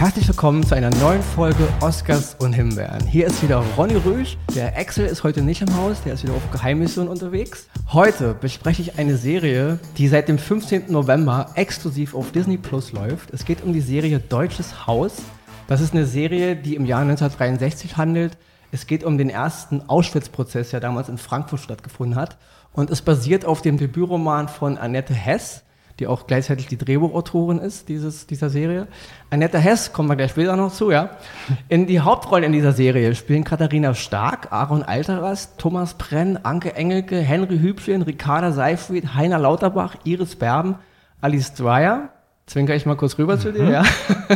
Herzlich willkommen zu einer neuen Folge Oscars und Himbeeren. Hier ist wieder Ronny Rösch. Der Axel ist heute nicht im Haus, der ist wieder auf Geheimmission unterwegs. Heute bespreche ich eine Serie, die seit dem 15. November exklusiv auf Disney Plus läuft. Es geht um die Serie Deutsches Haus. Das ist eine Serie, die im Jahr 1963 handelt. Es geht um den ersten Auschwitz-Prozess, der damals in Frankfurt stattgefunden hat. Und es basiert auf dem Debütroman von Annette Hess die auch gleichzeitig die Drehbuchautorin ist dieses, dieser Serie. Annette Hess, kommen wir gleich später noch zu, ja. In die Hauptrollen in dieser Serie spielen Katharina Stark, Aaron Alteras, Thomas Brenn, Anke Engelke, Henry Hübchen, Ricarda Seifried, Heiner Lauterbach, Iris Berben, Alice Dreyer, zwinker ich mal kurz rüber mhm. zu dir, mhm. ja.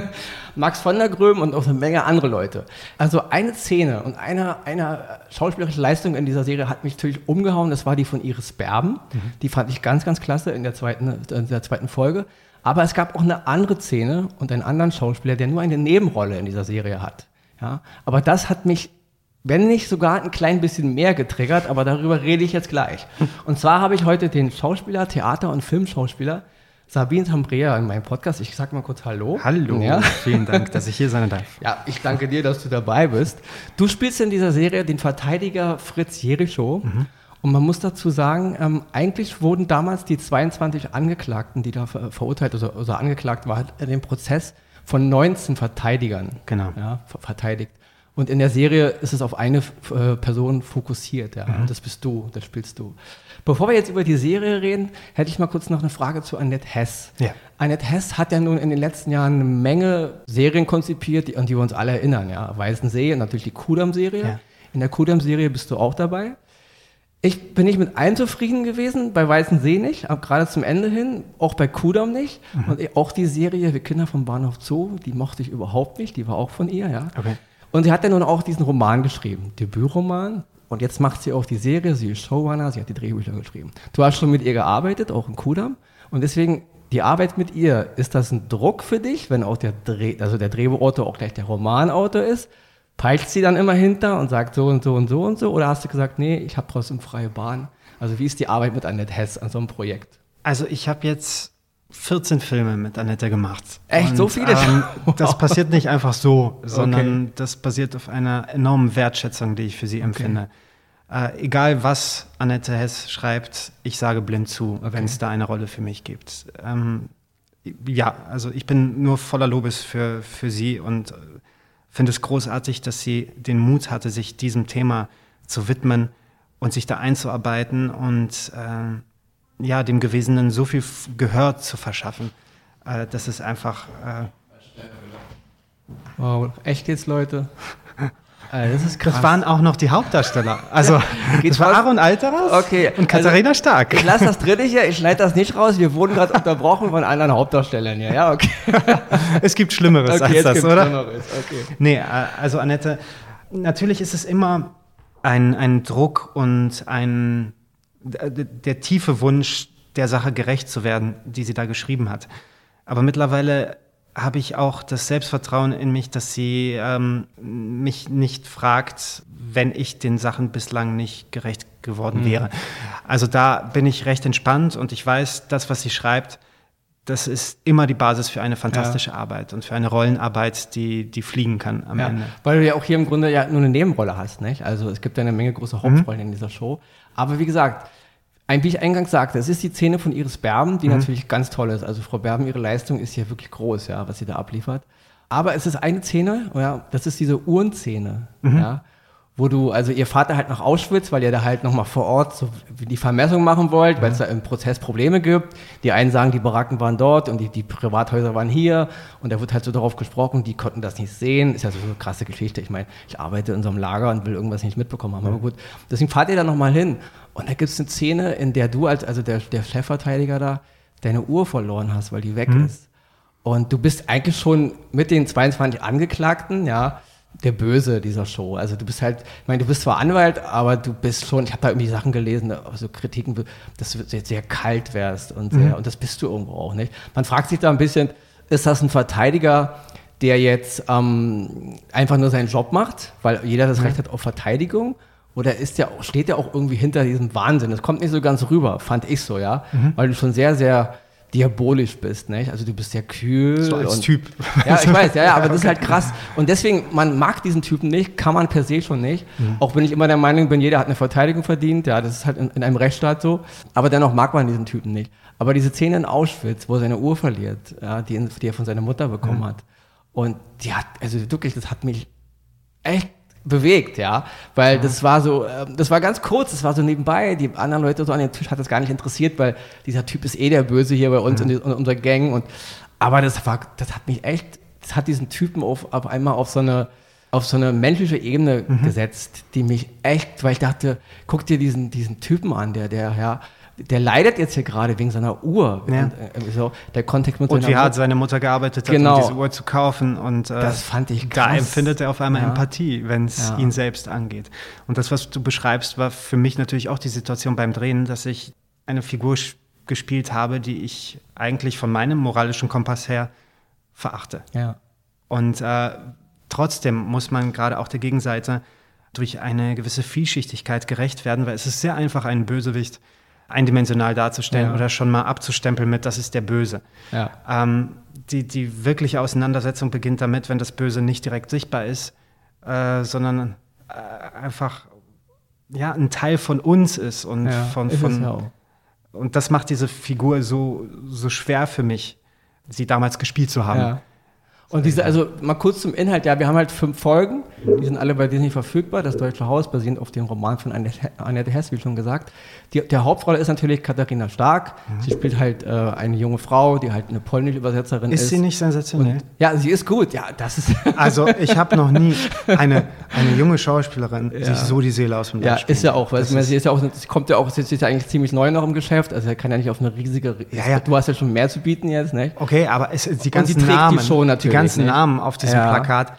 Max von der Gröben und auch eine Menge andere Leute. Also eine Szene und eine, eine schauspielerische Leistung in dieser Serie hat mich natürlich umgehauen. Das war die von Iris Berben. Mhm. Die fand ich ganz, ganz klasse in der zweiten, in der zweiten Folge. Aber es gab auch eine andere Szene und einen anderen Schauspieler, der nur eine Nebenrolle in dieser Serie hat. Ja, aber das hat mich wenn nicht sogar ein klein bisschen mehr getriggert, aber darüber rede ich jetzt gleich. Und zwar habe ich heute den Schauspieler, Theater- und Filmschauspieler Sabine Tambrea in meinem Podcast. Ich sage mal kurz Hallo. Hallo, ja. vielen Dank, dass ich hier sein darf. Ja, ich danke dir, dass du dabei bist. Du spielst in dieser Serie den Verteidiger Fritz Jericho. Mhm. Und man muss dazu sagen, ähm, eigentlich wurden damals die 22 Angeklagten, die da ver verurteilt oder, oder angeklagt waren, in dem Prozess von 19 Verteidigern genau. ja, verteidigt. Und in der Serie ist es auf eine äh, Person fokussiert. Ja. Mhm. Das bist du, das spielst du. Bevor wir jetzt über die Serie reden, hätte ich mal kurz noch eine Frage zu Annette Hess. Ja. Annette Hess hat ja nun in den letzten Jahren eine Menge Serien konzipiert, die, an die wir uns alle erinnern. Ja. Weißensee und natürlich die Kudam-Serie. Ja. In der Kudam-Serie bist du auch dabei. Ich bin nicht mit allen zufrieden gewesen, bei Weißen See nicht, aber gerade zum Ende hin, auch bei Kudam nicht. Mhm. Und auch die Serie Wir Kinder vom Bahnhof Zoo, die mochte ich überhaupt nicht, die war auch von ihr, ja. Okay. Und sie hat ja nun auch diesen Roman geschrieben, Debütroman, und jetzt macht sie auch die Serie, sie ist Showrunner, sie hat die Drehbücher geschrieben. Du hast schon mit ihr gearbeitet, auch in Kudam. Und deswegen, die Arbeit mit ihr, ist das ein Druck für dich, wenn auch der Dreh, also der Drehbuchautor auch gleich der Romanautor ist? Peilt sie dann immer hinter und sagt so und so und so und so? Oder hast du gesagt, nee, ich habe trotzdem freie Bahn? Also wie ist die Arbeit mit Annette Hess an so einem Projekt? Also ich habe jetzt 14 Filme mit Annette gemacht. Echt, und, so viele? Ähm, das passiert nicht einfach so, sondern okay. das basiert auf einer enormen Wertschätzung, die ich für sie empfinde. Okay. Äh, egal was Annette Hess schreibt, ich sage blind zu, okay. wenn es da eine Rolle für mich gibt. Ähm, ja, also ich bin nur voller Lobes für, für sie und äh, finde es großartig, dass sie den Mut hatte, sich diesem Thema zu widmen und sich da einzuarbeiten und äh, ja, dem Gewesenen so viel Gehör zu verschaffen. Äh, das ist einfach. Äh wow, echt jetzt, Leute? Äh, das ist krass. Das waren auch noch die Hauptdarsteller. Also, das war Aaron Alteras okay. und Katharina also, Stark. Ich lasse das dritte hier, ich schneide das nicht raus. Wir wurden gerade unterbrochen von anderen Hauptdarstellern hier. Ja, okay. es gibt Schlimmeres okay, als das, oder? Schlimmeres. Okay. Nee, äh, also Annette, natürlich ist es immer ein, ein Druck und ein der tiefe Wunsch, der Sache gerecht zu werden, die sie da geschrieben hat. Aber mittlerweile habe ich auch das Selbstvertrauen in mich, dass sie ähm, mich nicht fragt, wenn ich den Sachen bislang nicht gerecht geworden mhm. wäre. Also da bin ich recht entspannt und ich weiß, das, was sie schreibt, das ist immer die Basis für eine fantastische ja. Arbeit und für eine Rollenarbeit, die, die fliegen kann am ja. Ende. Weil du ja auch hier im Grunde ja nur eine Nebenrolle hast, nicht? Also es gibt ja eine Menge große Hauptrollen mhm. in dieser Show. Aber wie gesagt, ein, wie ich eingangs sagte, es ist die Szene von Iris Berben, die mhm. natürlich ganz toll ist. Also Frau Berben, ihre Leistung ist hier wirklich groß, ja, was sie da abliefert. Aber es ist eine Szene, ja, das ist diese Uhrenszene, mhm. ja, wo du, also ihr Vater halt nach Auschwitz, weil ihr da halt nochmal vor Ort so die Vermessung machen wollt, weil es da im Prozess Probleme gibt. Die einen sagen, die Baracken waren dort und die, die Privathäuser waren hier und da wird halt so darauf gesprochen, die konnten das nicht sehen. Ist ja so eine krasse Geschichte. Ich meine, ich arbeite in so einem Lager und will irgendwas nicht mitbekommen haben. Aber gut, deswegen fahrt ihr da nochmal hin. Und da gibt es eine Szene, in der du als, also der, der Chefverteidiger da, deine Uhr verloren hast, weil die weg mhm. ist. Und du bist eigentlich schon mit den 22 Angeklagten, ja, der Böse dieser Show. Also du bist halt, ich meine, du bist zwar Anwalt, aber du bist schon, ich habe da irgendwie Sachen gelesen, also Kritiken, dass du jetzt sehr kalt wärst und sehr, mhm. und das bist du irgendwo auch nicht. Man fragt sich da ein bisschen, ist das ein Verteidiger, der jetzt ähm, einfach nur seinen Job macht, weil jeder das mhm. Recht hat auf Verteidigung? Oder ist der, steht der auch irgendwie hinter diesem Wahnsinn? Das kommt nicht so ganz rüber, fand ich so, ja. Mhm. Weil du schon sehr, sehr diabolisch bist, nicht? Also du bist sehr kühl. So als und, Typ. Ja, ich weiß, ja, ja, aber das ist halt krass. Und deswegen, man mag diesen Typen nicht, kann man per se schon nicht. Mhm. Auch wenn ich immer der Meinung bin, jeder hat eine Verteidigung verdient, ja, das ist halt in, in, einem Rechtsstaat so. Aber dennoch mag man diesen Typen nicht. Aber diese Szene in Auschwitz, wo er seine Uhr verliert, ja, die, die er von seiner Mutter bekommen mhm. hat. Und die hat, also wirklich, das hat mich echt bewegt, ja, weil das war so, ähm, das war ganz kurz, das war so nebenbei, die anderen Leute so an dem Tisch hat das gar nicht interessiert, weil dieser Typ ist eh der Böse hier bei uns mhm. in, in unserer Gang und, aber das war, das hat mich echt, das hat diesen Typen auf, auf einmal auf so eine, auf so eine menschliche Ebene mhm. gesetzt, die mich echt, weil ich dachte, guck dir diesen, diesen Typen an, der, der, ja, der leidet jetzt hier gerade wegen seiner Uhr. Ja. Und, äh, so, der Kontext mit und wie hart seine Mutter gearbeitet hat, genau. um diese Uhr zu kaufen. Und äh, das fand ich krass. Da empfindet er auf einmal ja. Empathie, wenn es ja. ihn selbst angeht. Und das, was du beschreibst, war für mich natürlich auch die Situation beim Drehen, dass ich eine Figur gespielt habe, die ich eigentlich von meinem moralischen Kompass her verachte. Ja. Und äh, trotzdem muss man gerade auch der Gegenseite durch eine gewisse Vielschichtigkeit gerecht werden, weil es ist sehr einfach, einen Bösewicht eindimensional darzustellen ja. oder schon mal abzustempeln mit, das ist der Böse. Ja. Ähm, die, die wirkliche Auseinandersetzung beginnt damit, wenn das Böse nicht direkt sichtbar ist, äh, sondern äh, einfach ja, ein Teil von uns ist und ja, von, von und das macht diese Figur so, so schwer für mich, sie damals gespielt zu haben. Und diese, also mal kurz zum Inhalt, ja, wir haben halt fünf Folgen, die sind alle bei Disney verfügbar. Das Deutsche Haus basierend auf dem Roman von Annette Hess, wie schon gesagt. Die, der Hauptrolle ist natürlich Katharina Stark. Sie spielt halt äh, eine junge Frau, die halt eine polnische Übersetzerin ist. Ist sie nicht sensationell? Und, ja, sie ist gut, ja, das ist. also ich habe noch nie eine, eine junge Schauspielerin ja. sich so die Seele aus dem Leib Ja, ist ja auch, weil ist sie ist ja auch, sie kommt ja auch, sie ist ja eigentlich ziemlich neu noch im Geschäft, also er kann ja nicht auf eine riesige. Ja, ja. Du hast ja schon mehr zu bieten jetzt, ne? Okay, aber es, die ganzen Namen, die, schon natürlich, ganzen nicht? Namen auf diesem ja. Plakat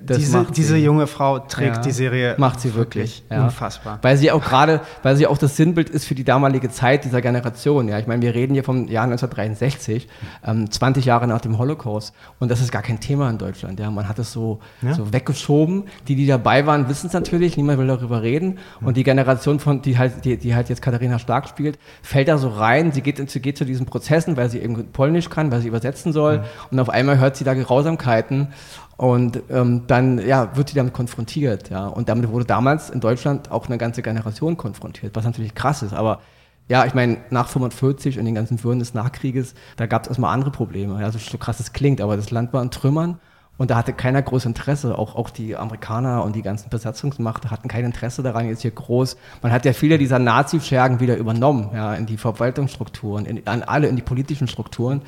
diese, diese junge Frau trägt ja, die Serie. Macht sie wirklich. Ja. Unfassbar. Weil sie auch gerade, weil sie auch das Sinnbild ist für die damalige Zeit dieser Generation. Ja, ich meine, wir reden hier vom Jahr 1963, ähm, 20 Jahre nach dem Holocaust. Und das ist gar kein Thema in Deutschland. Ja, man hat es so, ja. so weggeschoben. Die, die dabei waren, wissen es natürlich. Niemand will darüber reden. Und die Generation von, die halt, die, die halt jetzt Katharina Stark spielt, fällt da so rein. Sie geht, sie geht zu diesen Prozessen, weil sie eben Polnisch kann, weil sie übersetzen soll. Und auf einmal hört sie da Grausamkeiten. Und ähm, dann ja, wird sie damit konfrontiert. Ja. Und damit wurde damals in Deutschland auch eine ganze Generation konfrontiert, was natürlich krass ist. Aber ja, ich meine, nach 45 und den ganzen Würden des Nachkrieges, da gab es erstmal andere Probleme. Ja, so krass es klingt, aber das Land war in Trümmern und da hatte keiner großes Interesse. Auch, auch die Amerikaner und die ganzen Besatzungsmacht hatten kein Interesse daran, jetzt hier groß. Man hat ja viele dieser Nazi-Schergen wieder übernommen, ja, in die Verwaltungsstrukturen, in, an alle, in die politischen Strukturen.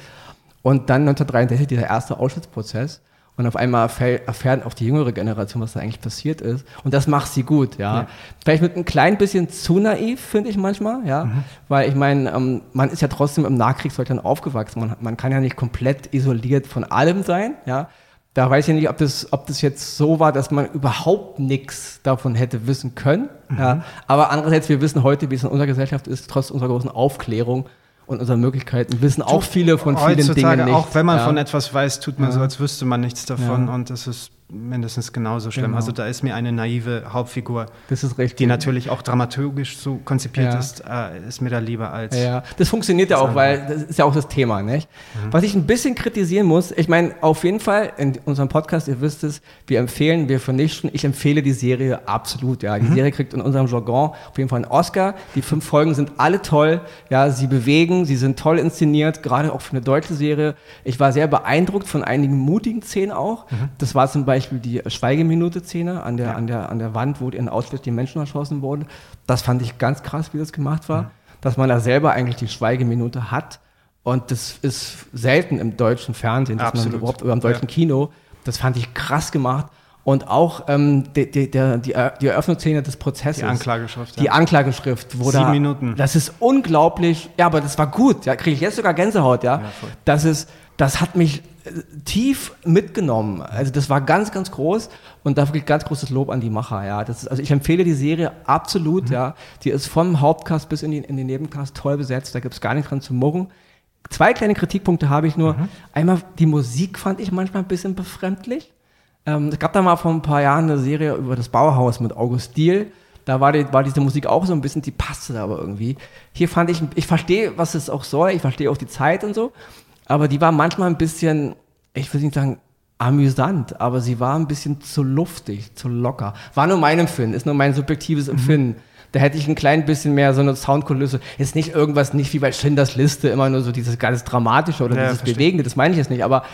Und dann 1963 dieser erste Auschwitz-Prozess. Und auf einmal erfährt auch die jüngere Generation, was da eigentlich passiert ist. Und das macht sie gut, ja. ja. Vielleicht mit ein klein bisschen zu naiv, finde ich manchmal, ja. Mhm. Weil ich meine, ähm, man ist ja trotzdem im Nachkriegsdeutschland aufgewachsen. Man, man kann ja nicht komplett isoliert von allem sein, ja. Da weiß ich nicht, ob das, ob das jetzt so war, dass man überhaupt nichts davon hätte wissen können. Mhm. Ja. Aber andererseits, wir wissen heute, wie es in unserer Gesellschaft ist, trotz unserer großen Aufklärung, und unseren Möglichkeiten wissen auch viele von vielen Dingen nicht. Auch wenn man ja. von etwas weiß, tut man ja. so, als wüsste man nichts davon ja. und das ist mindestens genauso schlimm. Genau. Also da ist mir eine naive Hauptfigur, die natürlich auch dramaturgisch so konzipiert ja. ist, äh, ist mir da lieber als. Ja, das funktioniert ja auch, weil das ist ja auch das Thema, nicht? Mhm. Was ich ein bisschen kritisieren muss, ich meine, auf jeden Fall in unserem Podcast, ihr wisst es, wir empfehlen, wir vernichten, ich empfehle die Serie absolut, ja. Die mhm. Serie kriegt in unserem Jargon auf jeden Fall einen Oscar. Die fünf Folgen sind alle toll, ja, sie bewegen, sie sind toll inszeniert, gerade auch für eine deutsche Serie. Ich war sehr beeindruckt von einigen mutigen Szenen auch. Mhm. Das war zum Beispiel Beispiel die Schweigeminute-Szene an der, ja. an, der, an der Wand, wo in Auschwitz die Menschen erschossen wurden. Das fand ich ganz krass, wie das gemacht war. Mhm. Dass man da selber eigentlich die Schweigeminute hat. Und das ist selten im deutschen Fernsehen, dass Absolut. man überhaupt oder im deutschen ja. Kino. Das fand ich krass gemacht. Und auch ähm, die, die, die, die Eröffnungsszene des Prozesses. Die Anklageschrift. Die ja. Anklageschrift. Wo Sieben da, Minuten. Das ist unglaublich. Ja, aber das war gut. Ja, kriege ich jetzt sogar Gänsehaut, ja. ja das ist, das hat mich tief mitgenommen. Also das war ganz, ganz groß und da wirklich ganz großes Lob an die Macher. Ja, das ist, also ich empfehle die Serie absolut. Mhm. Ja, die ist vom Hauptcast bis in, die, in den Nebencast toll besetzt. Da gibt es gar nichts dran zu murren. Zwei kleine Kritikpunkte habe ich nur. Mhm. Einmal die Musik fand ich manchmal ein bisschen befremdlich. Ähm, es gab da mal vor ein paar Jahren eine Serie über das Bauhaus mit August Diehl. Da war, die, war diese Musik auch so ein bisschen, die passte da aber irgendwie. Hier fand ich, ich verstehe, was es auch soll, ich verstehe auch die Zeit und so, aber die war manchmal ein bisschen, ich würde nicht sagen, amüsant, aber sie war ein bisschen zu luftig, zu locker. War nur mein Empfinden, ist nur mein subjektives. Empfinden. Mhm. Da hätte ich ein klein bisschen mehr so eine Soundkulisse. Ist nicht irgendwas, nicht wie bei Schindlers Liste, immer nur so dieses ganz Dramatische oder ja, dieses verstehe. Bewegende, das meine ich jetzt nicht, aber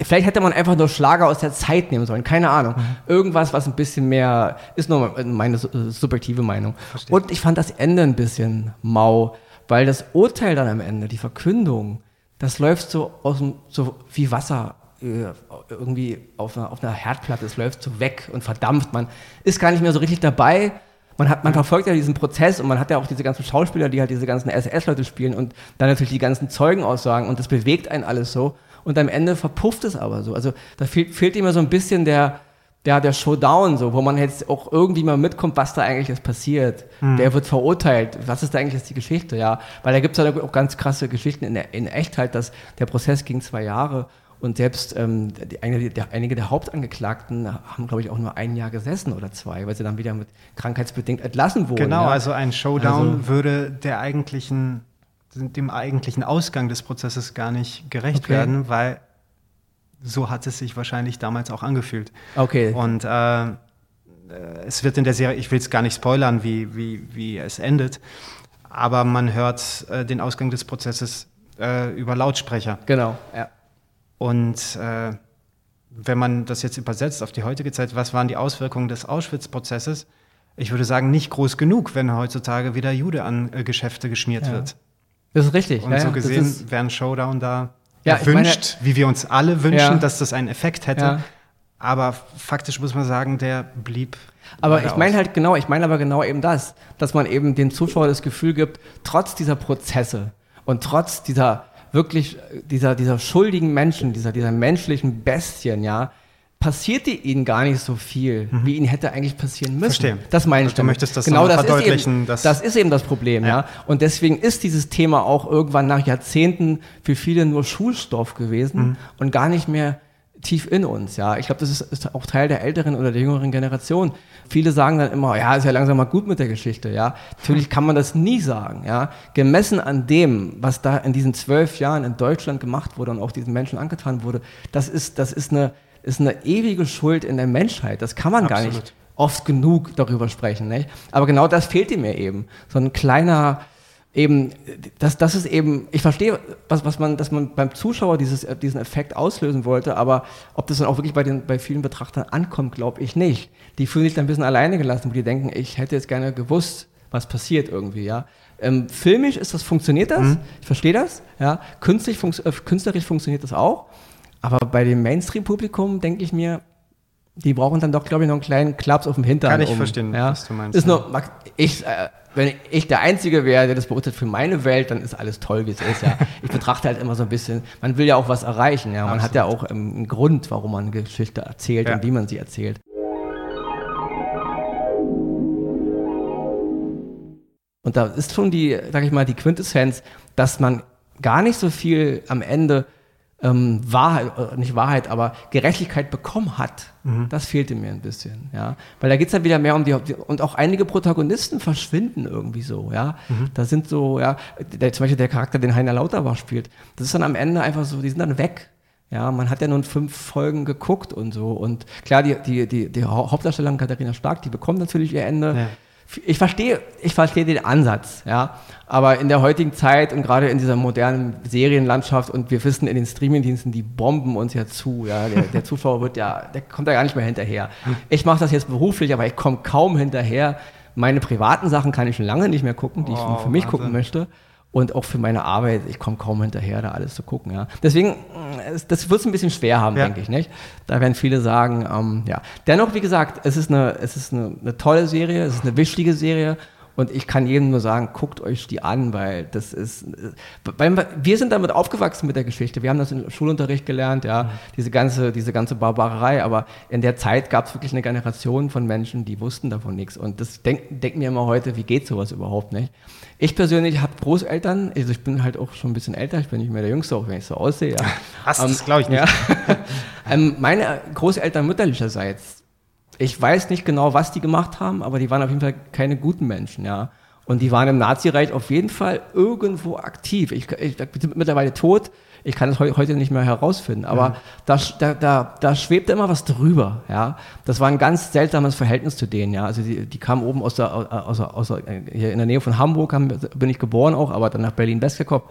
vielleicht hätte man einfach nur Schlager aus der Zeit nehmen sollen, keine Ahnung. Mhm. Irgendwas, was ein bisschen mehr, ist nur meine äh, subjektive Meinung. Verstehe. Und ich fand das Ende ein bisschen mau, weil das Urteil dann am Ende, die Verkündung, das läuft so aus dem, so wie Wasser äh, irgendwie auf einer, auf einer Herdplatte, es läuft so weg und verdampft. Man ist gar nicht mehr so richtig dabei. Man, hat, man verfolgt ja diesen Prozess und man hat ja auch diese ganzen Schauspieler, die halt diese ganzen SS-Leute spielen und dann natürlich die ganzen Zeugenaussagen und das bewegt einen alles so. Und am Ende verpufft es aber so. Also da fehlt, fehlt immer so ein bisschen der, der, der Showdown, so, wo man jetzt auch irgendwie mal mitkommt, was da eigentlich jetzt passiert. Mhm. Wer wird verurteilt? Was ist da eigentlich jetzt die Geschichte, ja? Weil da gibt es halt auch ganz krasse Geschichten in, der, in Echtheit, dass der Prozess ging zwei Jahre und selbst ähm, die, einige, der, einige der Hauptangeklagten haben, glaube ich, auch nur ein Jahr gesessen oder zwei, weil sie dann wieder mit krankheitsbedingt entlassen wurden. Genau, ja. also ein Showdown also, würde der eigentlichen, dem eigentlichen Ausgang des Prozesses gar nicht gerecht okay. werden, weil so hat es sich wahrscheinlich damals auch angefühlt. Okay. Und äh, es wird in der Serie, ich will es gar nicht spoilern, wie, wie, wie es endet, aber man hört äh, den Ausgang des Prozesses äh, über Lautsprecher. Genau, ja. Und äh, wenn man das jetzt übersetzt auf die heutige Zeit, was waren die Auswirkungen des Auschwitz-Prozesses? Ich würde sagen, nicht groß genug, wenn heutzutage wieder Jude an äh, Geschäfte geschmiert ja. wird. Das ist richtig. Und ja, so gesehen wäre ein Showdown da ja, erwünscht, meine, wie wir uns alle wünschen, ja. dass das einen Effekt hätte. Ja. Aber faktisch muss man sagen, der blieb. Aber ich meine halt genau, ich meine aber genau eben das, dass man eben den Zuschauer das Gefühl gibt, trotz dieser Prozesse und trotz dieser wirklich dieser, dieser schuldigen Menschen, dieser, dieser menschlichen Bestien, ja, passierte ihnen gar nicht so viel, mhm. wie ihnen hätte eigentlich passieren müssen. Verstehe. Das meine ich. Du möchtest das genau das verdeutlichen. Ist eben, das ist eben das Problem, ja. ja. Und deswegen ist dieses Thema auch irgendwann nach Jahrzehnten für viele nur Schulstoff gewesen mhm. und gar nicht mehr tief in uns, ja. Ich glaube, das ist, ist, auch Teil der älteren oder der jüngeren Generation. Viele sagen dann immer, ja, ist ja langsam mal gut mit der Geschichte, ja. Natürlich kann man das nie sagen, ja. Gemessen an dem, was da in diesen zwölf Jahren in Deutschland gemacht wurde und auch diesen Menschen angetan wurde, das ist, das ist eine, ist eine ewige Schuld in der Menschheit. Das kann man Absolut. gar nicht oft genug darüber sprechen, nicht? Aber genau das fehlte mir eben. So ein kleiner, eben, das, das ist eben, ich verstehe, was, was man, dass man beim Zuschauer dieses, diesen Effekt auslösen wollte, aber ob das dann auch wirklich bei, den, bei vielen Betrachtern ankommt, glaube ich nicht. Die fühlen sich dann ein bisschen alleine gelassen, wo die denken, ich hätte jetzt gerne gewusst, was passiert irgendwie, ja. Ähm, filmisch ist das, funktioniert das, mhm. ich verstehe das, ja. Künstlich, fun äh, künstlerisch funktioniert das auch, aber bei dem Mainstream-Publikum denke ich mir, die brauchen dann doch, glaube ich, noch einen kleinen Klaps auf dem Hintern. Kann ich um, verstehen, ja? was du meinst. Ist nur, ich, äh, wenn ich der Einzige wäre, der das beurteilt für meine Welt, dann ist alles toll, wie es ist. Ja. Ich betrachte halt immer so ein bisschen, man will ja auch was erreichen. Ja. Man Absolut. hat ja auch ähm, einen Grund, warum man eine Geschichte erzählt ja. und wie man sie erzählt. Und da ist schon die, sag ich mal, die Quintessenz, dass man gar nicht so viel am Ende ähm, Wahrheit, äh, nicht Wahrheit, aber Gerechtigkeit bekommen hat, mhm. das fehlte mir ein bisschen, ja. Weil da geht es dann wieder mehr um die, und auch einige Protagonisten verschwinden irgendwie so, ja. Mhm. Da sind so, ja, der, zum Beispiel der Charakter, den Heiner Lauterbach spielt, das ist dann am Ende einfach so, die sind dann weg. Ja, man hat ja nun fünf Folgen geguckt und so. Und klar, die, die, die, die Hauptdarstellerin Katharina Stark, die bekommt natürlich ihr Ende. Ja ich verstehe, ich verstehe den Ansatz, ja. Aber in der heutigen Zeit und gerade in dieser modernen Serienlandschaft und wir wissen in den Streamingdiensten, die bomben uns ja zu, ja. Der, der Zuschauer wird ja, der kommt da gar nicht mehr hinterher. Ich mache das jetzt beruflich, aber ich komme kaum hinterher. Meine privaten Sachen kann ich schon lange nicht mehr gucken, die oh, ich für mich Wahnsinn. gucken möchte und auch für meine Arbeit, ich komme kaum hinterher, da alles zu gucken. Ja. Deswegen, äh, das wird es ein bisschen schwer haben, ja. denke ich. Nicht? Da werden viele sagen, ähm, ja. Dennoch, wie gesagt, es ist, eine, es ist eine, eine tolle Serie, es ist eine wichtige Serie und ich kann jedem nur sagen, guckt euch die an, weil das ist, weil wir sind damit aufgewachsen mit der Geschichte. Wir haben das im Schulunterricht gelernt, ja, mhm. diese ganze, diese ganze Barbarei. Aber in der Zeit gab es wirklich eine Generation von Menschen, die wussten davon nichts. Und das denken denk mir immer heute, wie geht sowas überhaupt nicht? Ich persönlich habe Großeltern, also ich bin halt auch schon ein bisschen älter, ich bin nicht mehr der Jüngste, auch wenn ich so aussehe. Ja. Hast ähm, das glaube ich nicht. Ja. ähm, meine Großeltern mütterlicherseits ich weiß nicht genau, was die gemacht haben, aber die waren auf jeden Fall keine guten Menschen, ja. Und die waren im Nazireich auf jeden Fall irgendwo aktiv. Ich, ich, ich bin mittlerweile tot. Ich kann es heute nicht mehr herausfinden, aber mhm. da, da, da, da schwebte immer was drüber, ja. Das war ein ganz seltsames Verhältnis zu denen, ja. Also die, die kamen oben aus der, aus, aus, aus, hier in der Nähe von Hamburg, haben, bin ich geboren auch, aber dann nach Berlin-West gekommen.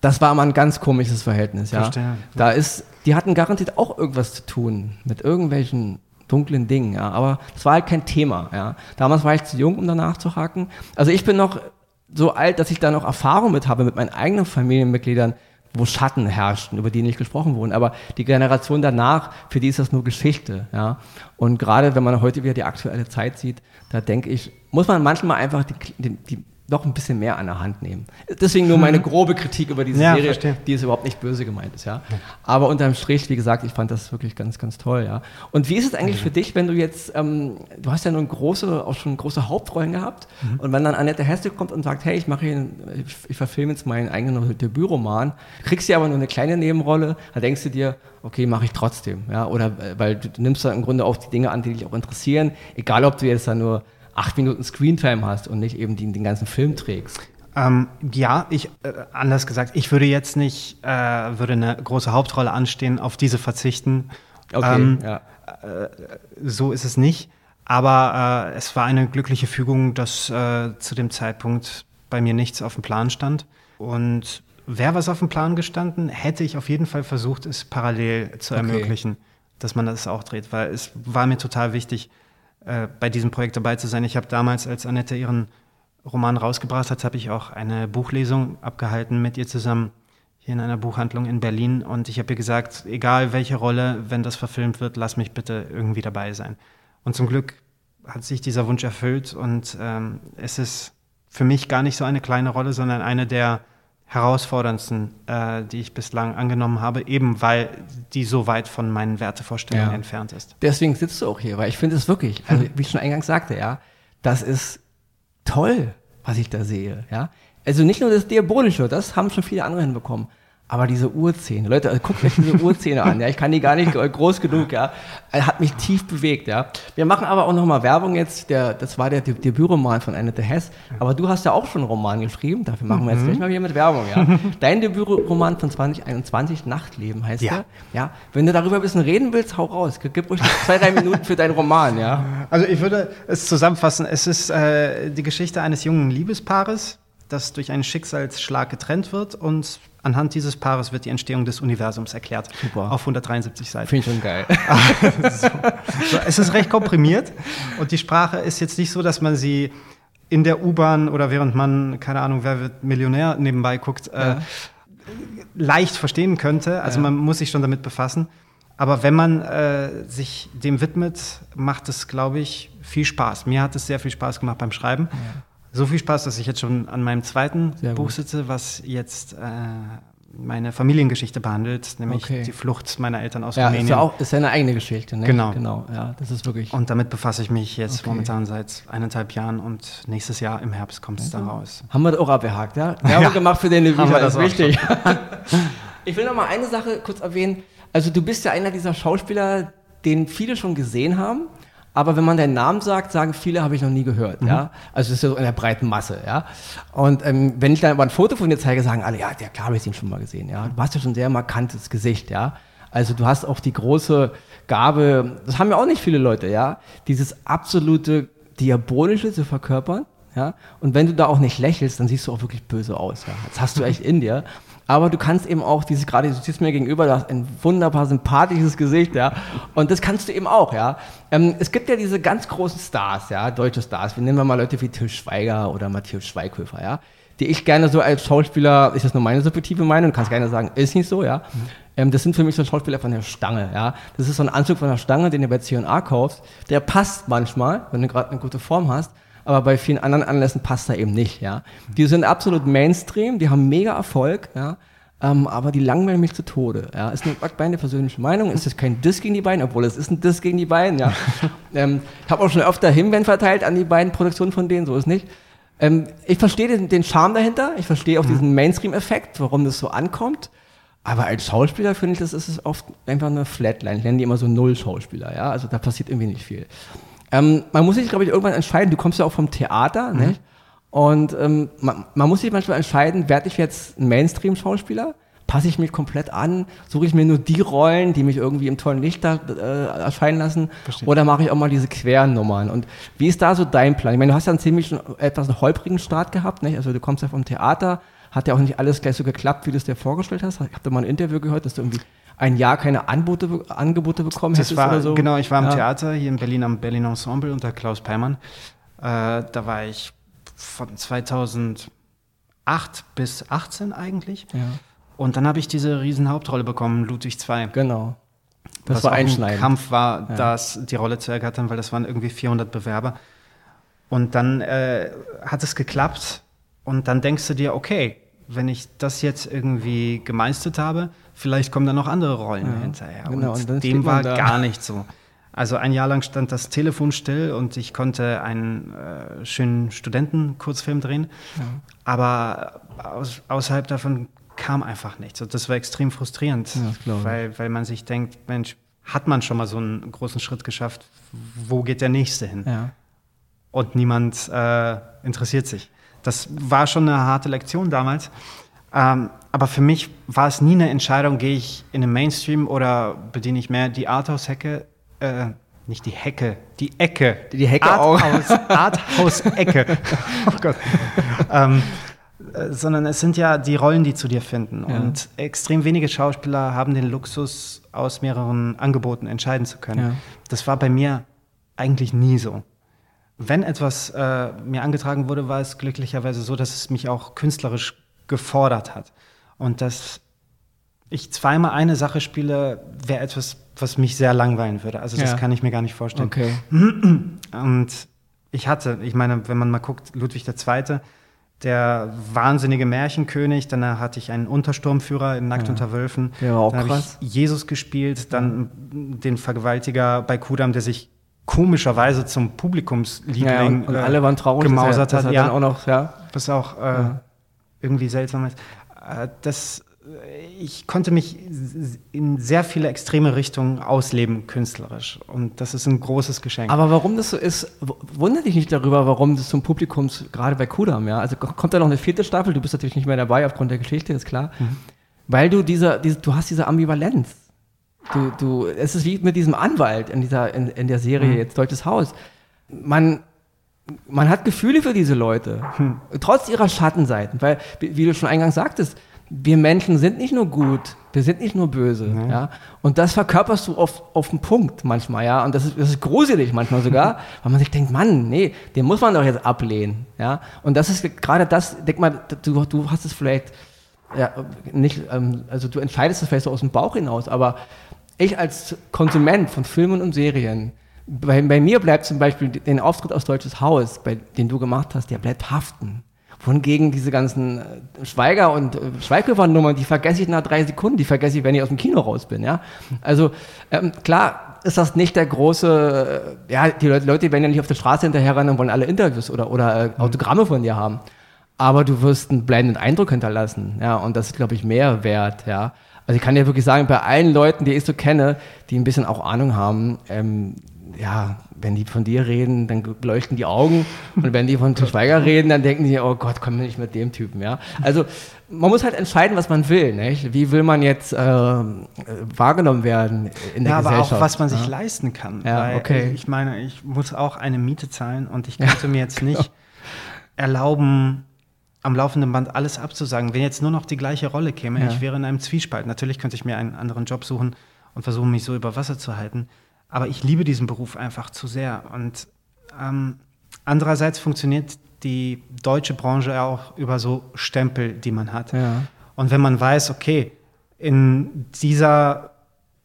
Das war immer ein ganz komisches Verhältnis, ja. Verstehe. Da ist, die hatten garantiert auch irgendwas zu tun mit irgendwelchen dunklen Dingen, ja. Aber das war halt kein Thema, ja. Damals war ich zu jung, um danach zu haken. Also ich bin noch so alt, dass ich da noch Erfahrung mit habe, mit meinen eigenen Familienmitgliedern, wo Schatten herrschten, über die nicht gesprochen wurden. Aber die Generation danach, für die ist das nur Geschichte, ja. Und gerade wenn man heute wieder die aktuelle Zeit sieht, da denke ich, muss man manchmal einfach die, die, die noch ein bisschen mehr an der Hand nehmen. Deswegen nur meine grobe Kritik über diese ja, Serie, verstehe. die ist überhaupt nicht böse gemeint ist, ja. Aber unterm Strich, wie gesagt, ich fand das wirklich ganz, ganz toll, ja. Und wie ist es eigentlich mhm. für dich, wenn du jetzt, ähm, du hast ja nun große, auch schon große Hauptrollen gehabt, mhm. und wenn dann Annette Hesse kommt und sagt, hey, ich mache hier, ich, ich verfilme jetzt meinen eigenen Debütroman, kriegst du aber nur eine kleine Nebenrolle, da denkst du dir, okay, mache ich trotzdem, ja, oder äh, weil du, du nimmst dann im Grunde auch die Dinge an, die dich auch interessieren, egal ob du jetzt dann nur acht Minuten Screentime hast und nicht eben den, den ganzen Film trägst. Ähm, ja, ich, äh, anders gesagt, ich würde jetzt nicht, äh, würde eine große Hauptrolle anstehen, auf diese verzichten. Okay, ähm, ja. Äh, so ist es nicht. Aber äh, es war eine glückliche Fügung, dass äh, zu dem Zeitpunkt bei mir nichts auf dem Plan stand. Und wäre was auf dem Plan gestanden, hätte ich auf jeden Fall versucht, es parallel zu okay. ermöglichen, dass man das auch dreht, weil es war mir total wichtig, äh, bei diesem Projekt dabei zu sein. Ich habe damals, als Annette ihren Roman rausgebracht hat, habe ich auch eine Buchlesung abgehalten mit ihr zusammen hier in einer Buchhandlung in Berlin. Und ich habe ihr gesagt, egal welche Rolle, wenn das verfilmt wird, lass mich bitte irgendwie dabei sein. Und zum Glück hat sich dieser Wunsch erfüllt und ähm, es ist für mich gar nicht so eine kleine Rolle, sondern eine der herausforderndsten, äh, die ich bislang angenommen habe, eben weil die so weit von meinen Wertevorstellungen ja. entfernt ist. Deswegen sitzt du auch hier, weil ich finde es wirklich, also wie ich schon eingangs sagte, ja, das ist toll, was ich da sehe, ja. Also nicht nur das Diabolische, das haben schon viele andere hinbekommen, aber diese Urzähne, Leute, also guckt euch diese Urzähne an, ja, ich kann die gar nicht groß genug, ja, hat mich tief bewegt, ja. Wir machen aber auch nochmal Werbung jetzt, der, das war der Debütroman von Annette Hess, aber du hast ja auch schon einen Roman geschrieben, dafür machen wir jetzt mhm. gleich mal wieder mit Werbung, ja. Dein Debütroman von 2021, Nachtleben heißt ja. der, ja. Wenn du darüber ein bisschen reden willst, hau raus, gib ruhig zwei, drei Minuten für deinen Roman, ja. Also ich würde es zusammenfassen, es ist äh, die Geschichte eines jungen Liebespaares, das durch einen Schicksalsschlag getrennt wird und anhand dieses Paares wird die Entstehung des Universums erklärt. Super. Auf 173 Seiten. Finde ich schon geil. so. So, es ist recht komprimiert und die Sprache ist jetzt nicht so, dass man sie in der U-Bahn oder während man, keine Ahnung, wer wird Millionär nebenbei guckt, äh, ja. äh, leicht verstehen könnte. Also ja. man muss sich schon damit befassen. Aber wenn man äh, sich dem widmet, macht es, glaube ich, viel Spaß. Mir hat es sehr viel Spaß gemacht beim Schreiben. Ja so viel Spaß, dass ich jetzt schon an meinem zweiten Sehr Buch sitze, was jetzt äh, meine Familiengeschichte behandelt, nämlich okay. die Flucht meiner Eltern aus ja, Rumänien. Ist ja auch ist ja eine eigene Geschichte, ne? Genau. Genau, ja, das ist wirklich. Und damit befasse ich mich jetzt okay. momentan seit eineinhalb Jahren und nächstes Jahr im Herbst kommt es dann raus. Haben wir das auch abgehakt, ja? Werbung ja. gemacht für den Bücher, das ist wichtig. ich will noch mal eine Sache kurz erwähnen. Also du bist ja einer dieser Schauspieler, den viele schon gesehen haben aber wenn man deinen Namen sagt, sagen viele, habe ich noch nie gehört. Mhm. Ja? Also das ist ja so in der breiten Masse. Ja? Und ähm, wenn ich dann aber ein Foto von dir zeige, sagen alle, ja, der klar habe ich ihn schon mal gesehen. Ja? Du hast ja schon ein sehr markantes Gesicht. Ja? Also du hast auch die große Gabe, das haben ja auch nicht viele Leute, ja, dieses absolute Diabolische zu verkörpern. Ja? Und wenn du da auch nicht lächelst, dann siehst du auch wirklich böse aus. Ja? Das hast du echt in dir. Aber du kannst eben auch dieses, gerade du siehst mir gegenüber, du hast ein wunderbar sympathisches Gesicht, ja. Und das kannst du eben auch, ja. Ähm, es gibt ja diese ganz großen Stars, ja, deutsche Stars. Wir nehmen mal Leute wie Till Schweiger oder Matthias Schweighöfer, ja. Die ich gerne so als Schauspieler, ist das nur meine subjektive Meinung, kannst gerne sagen, ist nicht so, ja. Mhm. Ähm, das sind für mich so Schauspieler von der Stange, ja. Das ist so ein Anzug von der Stange, den du bei C&A kaufst. Der passt manchmal, wenn du gerade eine gute Form hast aber bei vielen anderen Anlässen passt er eben nicht, ja. Die sind absolut Mainstream, die haben mega Erfolg, ja. Ähm, aber die langweilen mich zu Tode. Ja. Ist eine, meine persönliche Meinung, ist das kein Diss gegen die beiden, obwohl es ist ein Diss gegen die beiden. Ja. ähm, ich habe auch schon öfter Himbeeren verteilt an die beiden Produktionen von denen, so ist nicht. Ähm, ich verstehe den, den Charme dahinter, ich verstehe auch mhm. diesen Mainstream-Effekt, warum das so ankommt. Aber als Schauspieler finde ich, das ist oft einfach eine Flatline. Ich nenne die immer so Null-Schauspieler, ja. Also da passiert irgendwie nicht viel. Ähm, man muss sich, glaube ich, irgendwann entscheiden. Du kommst ja auch vom Theater, mhm. nicht? Und ähm, man, man, muss sich manchmal entscheiden, werde ich jetzt ein Mainstream-Schauspieler? Passe ich mich komplett an? Suche ich mir nur die Rollen, die mich irgendwie im tollen Licht da, äh, erscheinen lassen? Verstehe. Oder mache ich auch mal diese queren Nummern? Und wie ist da so dein Plan? Ich meine, du hast ja einen ziemlich etwas einen holprigen Start gehabt, nicht? Also du kommst ja vom Theater, hat ja auch nicht alles gleich so geklappt, wie du es dir vorgestellt hast. Ich habe da mal ein Interview gehört, dass du irgendwie ein Jahr keine Anbote, Angebote bekommen das hättest war, oder so. Genau, ich war im ja. Theater hier in Berlin am Berlin Ensemble unter Klaus Peimann. Äh, da war ich von 2008 bis 18 eigentlich. Ja. Und dann habe ich diese riesen Hauptrolle bekommen, Ludwig II. Genau. Das was war ein Kampf war, ja. das die Rolle zu ergattern, weil das waren irgendwie 400 Bewerber. Und dann äh, hat es geklappt und dann denkst du dir, okay, wenn ich das jetzt irgendwie gemeistert habe, vielleicht kommen da noch andere Rollen ja, hinterher. Genau, und, und dem war gar nicht so. Also ein Jahr lang stand das Telefon still und ich konnte einen äh, schönen Studentenkurzfilm drehen. Ja. Aber aus, außerhalb davon kam einfach nichts. Und das war extrem frustrierend, ja, weil, weil man sich denkt, Mensch, hat man schon mal so einen großen Schritt geschafft, wo geht der nächste hin? Ja. Und niemand äh, interessiert sich. Das war schon eine harte Lektion damals. Ähm, aber für mich war es nie eine Entscheidung, gehe ich in den Mainstream oder bediene ich mehr die Arthouse-Hecke äh, nicht die Hecke, die Ecke. Die Hecke Arthouse, auch. Arthouse-Ecke. oh Gott. ähm, äh, sondern es sind ja die Rollen, die zu dir finden. Ja. Und extrem wenige Schauspieler haben den Luxus, aus mehreren Angeboten entscheiden zu können. Ja. Das war bei mir eigentlich nie so. Wenn etwas äh, mir angetragen wurde, war es glücklicherweise so, dass es mich auch künstlerisch gefordert hat. Und dass ich zweimal eine Sache spiele, wäre etwas, was mich sehr langweilen würde. Also das ja. kann ich mir gar nicht vorstellen. Okay. Und ich hatte, ich meine, wenn man mal guckt, Ludwig II., der wahnsinnige Märchenkönig, dann hatte ich einen Untersturmführer in Nackt ja. unter Wölfen. Der war auch dann krass. ich Jesus gespielt, dann ja. den Vergewaltiger bei Kudam, der sich komischerweise zum Publikumsliebling ja, und, und äh, alle waren traurig, gemausert hat. Ja, auch noch, ja. Was auch äh, irgendwie seltsam ist. Äh, das ich konnte mich in sehr viele extreme Richtungen ausleben künstlerisch. Und das ist ein großes Geschenk. Aber warum das so ist, wundert dich nicht darüber, warum das zum Publikum, gerade bei Kudam, ja, also kommt da noch eine vierte Staffel, du bist natürlich nicht mehr dabei aufgrund der Geschichte, ist klar, mhm. weil du diese, diese, du hast diese Ambivalenz. Du, du, es ist wie mit diesem Anwalt in dieser, in, in der Serie mhm. jetzt Deutsches Haus. Man, man hat Gefühle für diese Leute, hm. trotz ihrer Schattenseiten, weil, wie du schon eingangs sagtest, wir Menschen sind nicht nur gut, wir sind nicht nur böse, mhm. ja. Und das verkörperst du auf, auf den Punkt manchmal, ja. Und das ist, das ist gruselig manchmal sogar, weil man sich denkt, Mann, nee, den muss man doch jetzt ablehnen, ja. Und das ist gerade das, denk mal, du, du hast es vielleicht, ja, nicht, ähm, also du entscheidest es vielleicht so aus dem Bauch hinaus, aber ich als Konsument von Filmen und Serien, bei, bei mir bleibt zum Beispiel den Auftritt aus Deutsches Haus, bei, den du gemacht hast, der bleibt haften wohingegen diese ganzen äh, Schweiger- und äh, Schweighöfer-Nummern, die vergesse ich nach drei Sekunden, die vergesse ich, wenn ich aus dem Kino raus bin. Ja? Also ähm, klar ist das nicht der große, äh, ja, die Leute, Leute werden ja nicht auf der Straße hinterherrennen und wollen alle Interviews oder, oder äh, Autogramme von dir haben. Aber du wirst einen bleibenden Eindruck hinterlassen. Ja? Und das ist, glaube ich, mehr wert. Ja? Also ich kann dir wirklich sagen, bei allen Leuten, die ich so kenne, die ein bisschen auch Ahnung haben, ähm, ja, wenn die von dir reden, dann leuchten die Augen. Und wenn die von Til Schweiger reden, dann denken die, oh Gott, komm nicht mit dem Typen, ja. Also, man muss halt entscheiden, was man will, nicht? Wie will man jetzt äh, wahrgenommen werden in der ja, Gesellschaft? aber auch, was man sich leisten kann. Ja, okay. Ich meine, ich muss auch eine Miete zahlen und ich könnte mir jetzt nicht erlauben, am laufenden Band alles abzusagen. Wenn jetzt nur noch die gleiche Rolle käme, ja. ich wäre in einem Zwiespalt. Natürlich könnte ich mir einen anderen Job suchen und versuchen, mich so über Wasser zu halten. Aber ich liebe diesen Beruf einfach zu sehr. Und ähm, andererseits funktioniert die deutsche Branche auch über so Stempel, die man hat. Ja. Und wenn man weiß, okay, in dieser,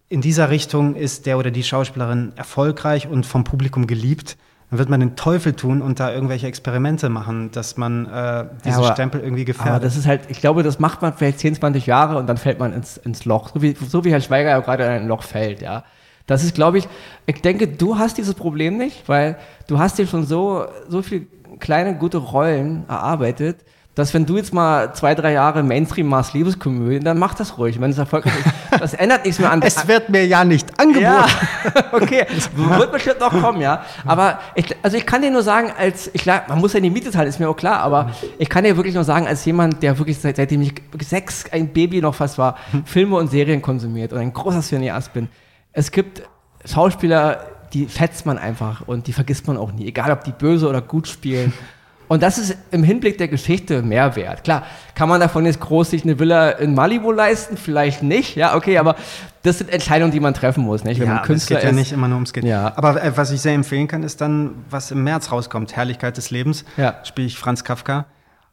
in dieser Richtung ist der oder die Schauspielerin erfolgreich und vom Publikum geliebt, dann wird man den Teufel tun und da irgendwelche Experimente machen, dass man äh, diesen ja, aber, Stempel irgendwie gefährdet. Aber das ist halt, ich glaube, das macht man vielleicht 10, 20 Jahre und dann fällt man ins, ins Loch. So wie, so wie Herr Schweiger ja gerade in ein Loch fällt, ja. Das ist, glaube ich, ich denke, du hast dieses Problem nicht, weil du hast dir schon so, so viele kleine, gute Rollen erarbeitet, dass wenn du jetzt mal zwei, drei Jahre Mainstream machst, Liebeskomödie, dann mach das ruhig. Wenn es erfolgreich ist, das ändert nichts mehr an. es wird mir ja nicht angeboten. Ja, okay, wird bestimmt noch kommen, ja. Aber ich, also ich kann dir nur sagen, als, ich, man muss ja die Miete zahlen, ist mir auch klar, aber ich kann dir wirklich nur sagen, als jemand, der wirklich seit, seitdem ich sechs, ein Baby noch fast war, Filme und Serien konsumiert und ein großer Cineast bin, es gibt Schauspieler, die schätzt man einfach und die vergisst man auch nie, egal ob die böse oder gut spielen. Und das ist im Hinblick der Geschichte mehr wert. Klar, kann man davon jetzt groß sich eine Villa in Malibu leisten? Vielleicht nicht, ja, okay, aber das sind Entscheidungen, die man treffen muss, nicht? Wenn ja, man Künstler es geht ist. ja nicht immer nur ums Geld. Ja. Aber äh, was ich sehr empfehlen kann, ist dann, was im März rauskommt, Herrlichkeit des Lebens, ja. spiele ich Franz Kafka.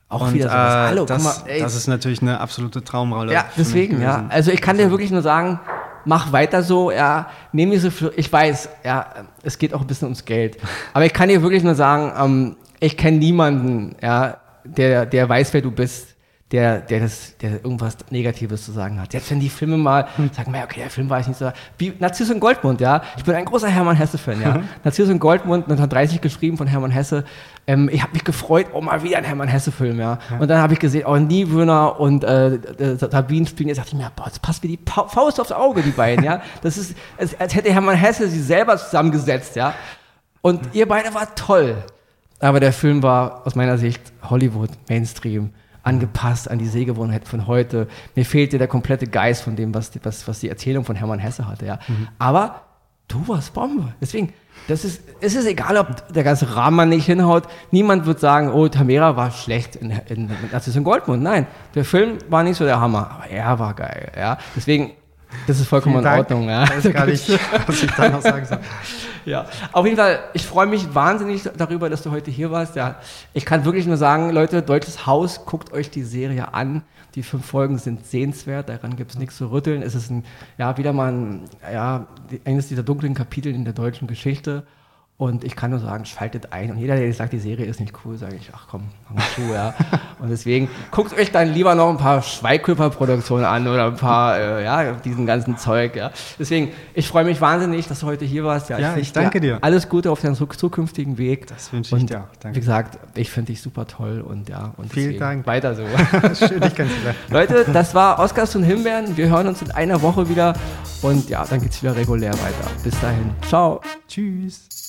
Auch und, wieder sowas. Äh, Hallo, das, mal, das ist natürlich eine absolute Traumrolle. Ja, deswegen, ja. Also ich kann dir wirklich nur sagen, mach weiter so, ja, nehm diese, ich weiß, ja, es geht auch ein bisschen ums Geld. Aber ich kann dir wirklich nur sagen, ähm, ich kenne niemanden, ja, der, der weiß, wer du bist, der, der, das, der irgendwas Negatives zu sagen hat. Jetzt, wenn die Filme mal hm. sagen, okay, der Film war ich nicht so. Wie Narziss und Goldmund, ja. Ich bin ein großer Hermann Hesse-Fan, ja. Mhm. Narziss und Goldmund, 1930 geschrieben von Hermann Hesse. Ähm, ich habe mich gefreut, oh, mal wieder ein Hermann Hesse-Film, ja. ja. Und dann habe ich gesehen, oh, Niewöhner und äh, Sabine spielen. Jetzt dachte ich mir, boah, das passt wie die Faust aufs Auge, die beiden, ja. Das ist, als, als hätte Hermann Hesse sie selber zusammengesetzt, ja. Und ihr beide war toll. Aber der Film war aus meiner Sicht Hollywood, Mainstream, angepasst an die Sehgewohnheit von heute. Mir fehlte der komplette Geist von dem, was die, was, was die Erzählung von Hermann Hesse hatte. Ja. Mhm. Aber du warst Bombe. Deswegen, das ist, es ist egal, ob der ganze Rahmen nicht hinhaut. Niemand wird sagen, oh, Tamera war schlecht in, in, in Narziss und Goldmund. Nein, der Film war nicht so der Hammer, aber er war geil. Ja. Deswegen, das ist vollkommen in Ordnung. Ja. Ich weiß gar nicht, was ich da noch sagen soll. Ja, auf jeden Fall, ich freue mich wahnsinnig darüber, dass du heute hier warst. Ja, ich kann wirklich nur sagen, Leute, Deutsches Haus, guckt euch die Serie an. Die fünf Folgen sind sehenswert, daran gibt es nichts zu rütteln. Es ist ein, ja, wieder mal ein, ja, eines dieser dunklen Kapitel in der deutschen Geschichte. Und ich kann nur sagen, schaltet ein. Und jeder, der sagt, die Serie ist nicht cool, sage ich, ach komm, mach zu, ja. Und deswegen guckt euch dann lieber noch ein paar Schweighöfer-Produktionen an oder ein paar, äh, ja, diesen ganzen Zeug, ja. Deswegen, ich freue mich wahnsinnig, dass du heute hier warst. Ja, ja ich, ich danke dir. Alles Gute auf deinem zukünftigen Weg. Das wünsche ich und, dir auch. Danke. Wie gesagt, ich finde dich super toll und ja. Und Vielen Dank. Weiter so. Schön, dich kennenzulernen. Leute, das war Oscars und Himbeeren. Wir hören uns in einer Woche wieder und ja, dann geht es wieder regulär weiter. Bis dahin. Ciao. Tschüss.